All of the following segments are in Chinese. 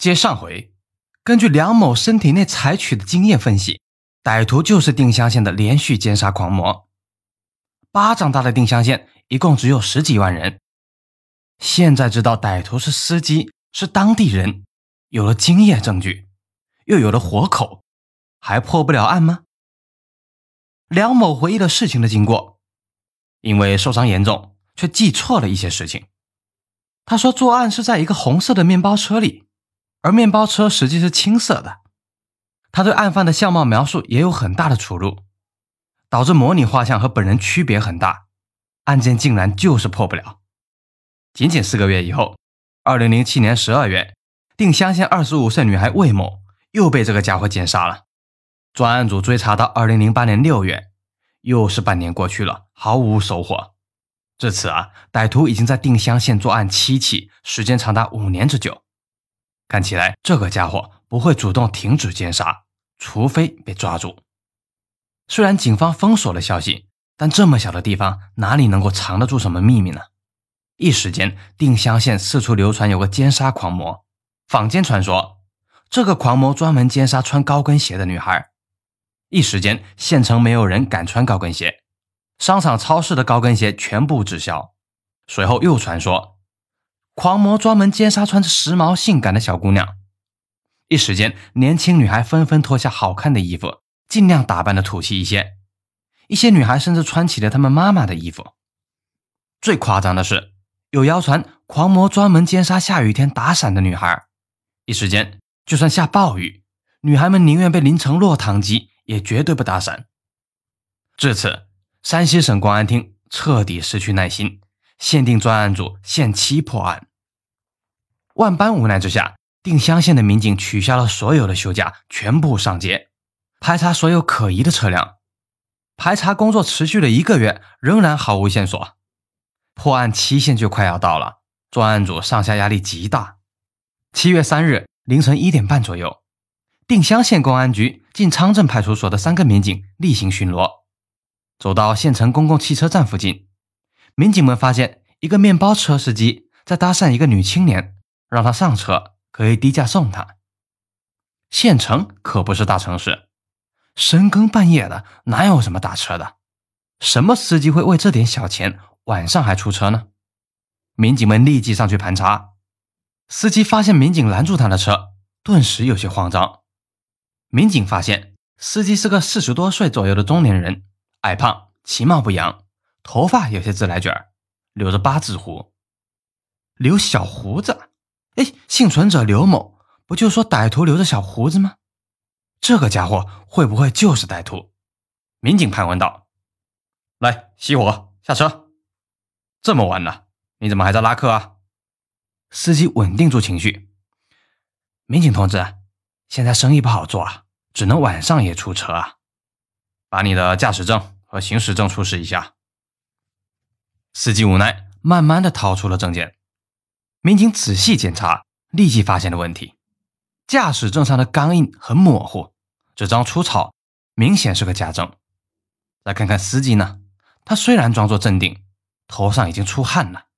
接上回，根据梁某身体内采取的经验分析，歹徒就是定襄县的连续奸杀狂魔。巴掌大的定襄县一共只有十几万人，现在知道歹徒是司机，是当地人，有了经验证据，又有了活口，还破不了案吗？梁某回忆了事情的经过，因为受伤严重，却记错了一些事情。他说作案是在一个红色的面包车里。而面包车实际是青色的，他对案犯的相貌描述也有很大的出入，导致模拟画像和本人区别很大，案件竟然就是破不了。仅仅四个月以后，二零零七年十二月，定襄县二十五岁女孩魏某又被这个家伙奸杀了。专案组追查到二零零八年六月，又是半年过去了，毫无收获。至此啊，歹徒已经在定襄县作案七起，时间长达五年之久。看起来这个家伙不会主动停止奸杀，除非被抓住。虽然警方封锁了消息，但这么小的地方哪里能够藏得住什么秘密呢？一时间，定襄县四处流传有个奸杀狂魔，坊间传说这个狂魔专门奸杀穿高跟鞋的女孩。一时间，县城没有人敢穿高跟鞋，商场、超市的高跟鞋全部滞销。随后又传说。狂魔专门奸杀穿着时髦性感的小姑娘，一时间，年轻女孩纷纷脱下好看的衣服，尽量打扮的土气一些。一些女孩甚至穿起了她们妈妈的衣服。最夸张的是，有谣传狂魔专门奸杀下雨天打伞的女孩。一时间，就算下暴雨，女孩们宁愿被淋成落汤鸡，也绝对不打伞。至此，山西省公安厅彻底失去耐心，限定专案组限期破案。万般无奈之下，定襄县的民警取消了所有的休假，全部上街排查所有可疑的车辆。排查工作持续了一个月，仍然毫无线索。破案期限就快要到了，专案组上下压力极大。七月三日凌晨一点半左右，定襄县公安局进昌镇派出所的三个民警例行巡逻，走到县城公共汽车站附近，民警们发现一个面包车司机在搭讪一个女青年。让他上车，可以低价送他。县城可不是大城市，深更半夜的哪有什么打车的？什么司机会为这点小钱晚上还出车呢？民警们立即上去盘查，司机发现民警拦住他的车，顿时有些慌张。民警发现司机是个四十多岁左右的中年人，矮胖，其貌不扬，头发有些自来卷，留着八字胡，留小胡子。哎，幸存者刘某不就说歹徒留着小胡子吗？这个家伙会不会就是歹徒？民警盘问道：“来，熄火，下车。这么晚了，你怎么还在拉客啊？”司机稳定住情绪：“民警同志，现在生意不好做啊，只能晚上也出车啊。把你的驾驶证和行驶证出示一下。”司机无奈，慢慢的掏出了证件。民警仔细检查，立即发现了问题：驾驶证上的钢印很模糊，纸张粗糙，明显是个假证。再看看司机呢，他虽然装作镇定，头上已经出汗了。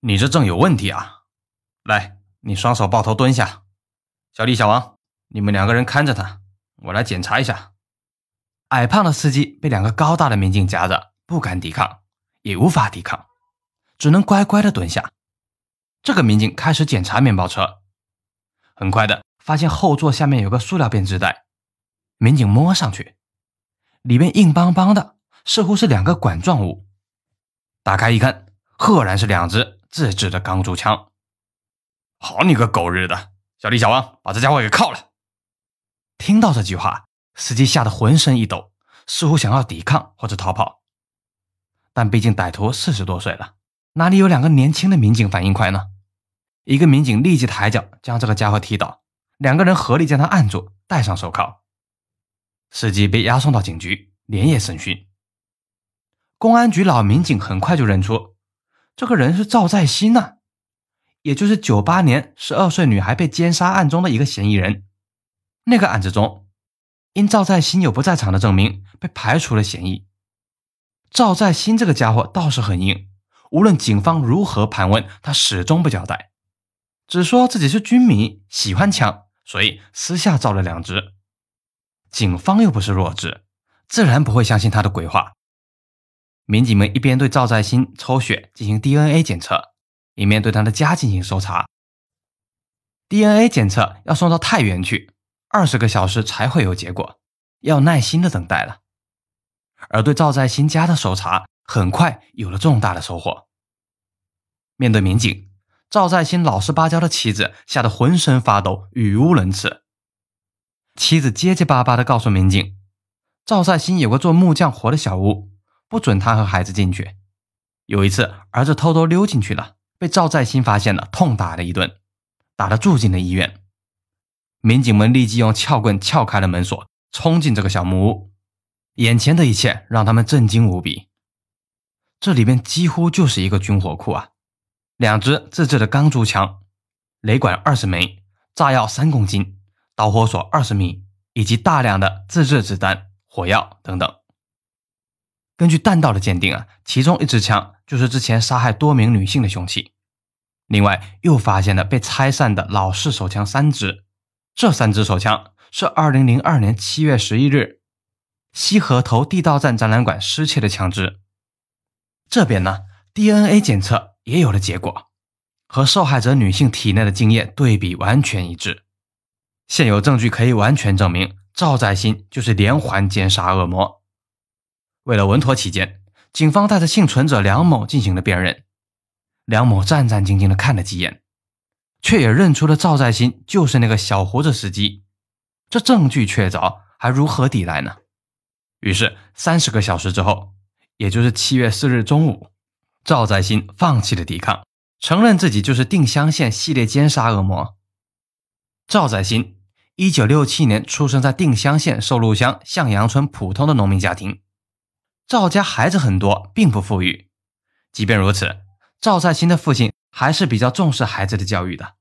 你这证有问题啊！来，你双手抱头蹲下。小李、小王，你们两个人看着他，我来检查一下。矮胖的司机被两个高大的民警夹着，不敢抵抗，也无法抵抗，只能乖乖的蹲下。这个民警开始检查面包车，很快的发现后座下面有个塑料编织袋。民警摸上去，里面硬邦邦的，似乎是两个管状物。打开一看，赫然是两只自制的钢珠枪。好你个狗日的！小李、小王，把这家伙给铐了！听到这句话，司机吓得浑身一抖，似乎想要抵抗或者逃跑。但毕竟歹徒四十多岁了。哪里有两个年轻的民警反应快呢？一个民警立即抬脚将这个家伙踢倒，两个人合力将他按住，戴上手铐。司机被押送到警局，连夜审讯。公安局老民警很快就认出，这个人是赵在新呐，也就是九八年十二岁女孩被奸杀案中的一个嫌疑人。那个案子中，因赵在新有不在场的证明，被排除了嫌疑。赵在新这个家伙倒是很硬。无论警方如何盘问，他始终不交代。只说自己是军迷，喜欢枪，所以私下造了两只。警方又不是弱智，自然不会相信他的鬼话。民警们一边对赵在新抽血进行 DNA 检测，一面对他的家进行搜查。DNA 检测要送到太原去，二十个小时才会有结果，要耐心的等待了。而对赵在新家的搜查，很快有了重大的收获。面对民警。赵在新老实巴交的妻子吓得浑身发抖，语无伦次。妻子结结巴巴地告诉民警，赵在新有个做木匠活的小屋，不准他和孩子进去。有一次，儿子偷偷溜进去了，被赵在新发现了，痛打了一顿，打得住进了医院。民警们立即用撬棍撬开了门锁，冲进这个小木屋。眼前的一切让他们震惊无比，这里面几乎就是一个军火库啊！两支自制的钢珠枪，雷管二十枚，炸药三公斤，导火索二十米，以及大量的自制子弹、火药等等。根据弹道的鉴定啊，其中一支枪就是之前杀害多名女性的凶器。另外，又发现了被拆散的老式手枪三支，这三支手枪是二零零二年七月十一日西河头地道战展览馆失窃的枪支。这边呢，DNA 检测。也有了结果，和受害者女性体内的精液对比完全一致。现有证据可以完全证明赵在新就是连环奸杀恶魔。为了稳妥起见，警方带着幸存者梁某进行了辨认。梁某战战兢兢地看了几眼，却也认出了赵在新就是那个小胡子司机。这证据确凿，还如何抵赖呢？于是，三十个小时之后，也就是七月四日中午。赵在新放弃了抵抗，承认自己就是定襄县系列奸杀恶魔。赵在新，一九六七年出生在定襄县寿禄乡向阳村普通的农民家庭。赵家孩子很多，并不富裕。即便如此，赵在新的父亲还是比较重视孩子的教育的。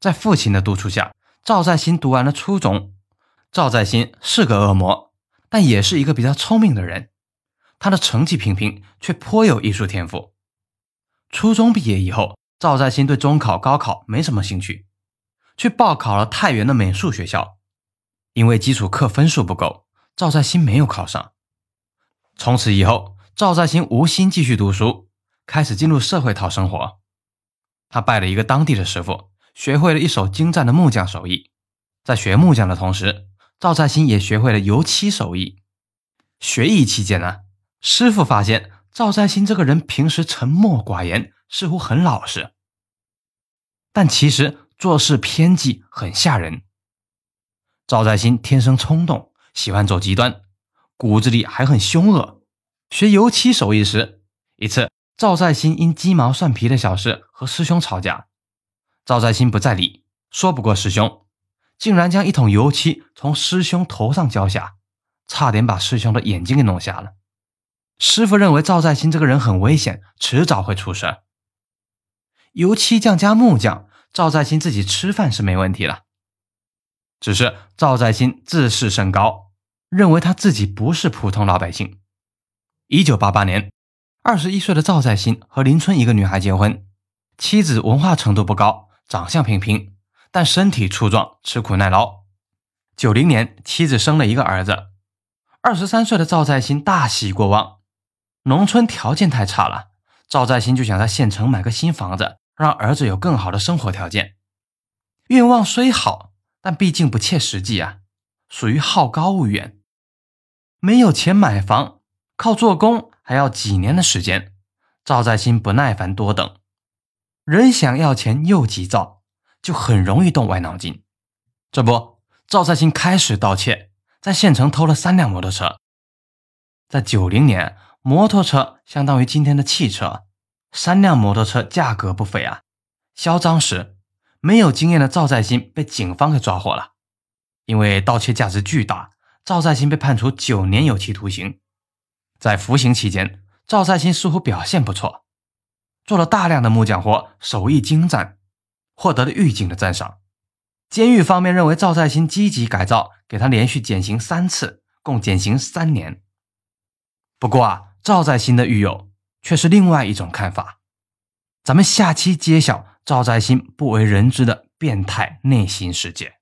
在父亲的督促下，赵在新读完了初中。赵在新是个恶魔，但也是一个比较聪明的人。他的成绩平平，却颇有艺术天赋。初中毕业以后，赵在新对中考、高考没什么兴趣，去报考了太原的美术学校。因为基础课分数不够，赵在新没有考上。从此以后，赵在新无心继续读书，开始进入社会讨生活。他拜了一个当地的师傅，学会了一手精湛的木匠手艺。在学木匠的同时，赵在新也学会了油漆手艺。学艺期间呢？师傅发现赵在新这个人平时沉默寡言，似乎很老实，但其实做事偏激，很吓人。赵在新天生冲动，喜欢走极端，骨子里还很凶恶。学油漆手艺时，一次赵在新因鸡毛蒜皮的小事和师兄吵架，赵在新不在理，说不过师兄，竟然将一桶油漆从师兄头上浇下，差点把师兄的眼睛给弄瞎了。师傅认为赵在新这个人很危险，迟早会出事。油漆匠加木匠，赵在新自己吃饭是没问题了。只是赵在新自视甚高，认为他自己不是普通老百姓。一九八八年，二十一岁的赵在新和邻村一个女孩结婚，妻子文化程度不高，长相平平，但身体粗壮，吃苦耐劳。九零年，妻子生了一个儿子，二十三岁的赵在新大喜过望。农村条件太差了，赵在新就想在县城买个新房子，让儿子有更好的生活条件。愿望虽好，但毕竟不切实际啊，属于好高骛远。没有钱买房，靠做工还要几年的时间。赵在新不耐烦多等，人想要钱又急躁，就很容易动歪脑筋。这不，赵在新开始盗窃，在县城偷了三辆摩托车。在九零年。摩托车相当于今天的汽车，三辆摩托车价格不菲啊！销赃时，没有经验的赵在新被警方给抓获了。因为盗窃价值巨大，赵在新被判处九年有期徒刑。在服刑期间，赵在新似乎表现不错，做了大量的木匠活，手艺精湛，获得了狱警的赞赏。监狱方面认为赵在新积极改造，给他连续减刑三次，共减刑三年。不过啊。赵在新的狱友却是另外一种看法。咱们下期揭晓赵在新不为人知的变态内心世界。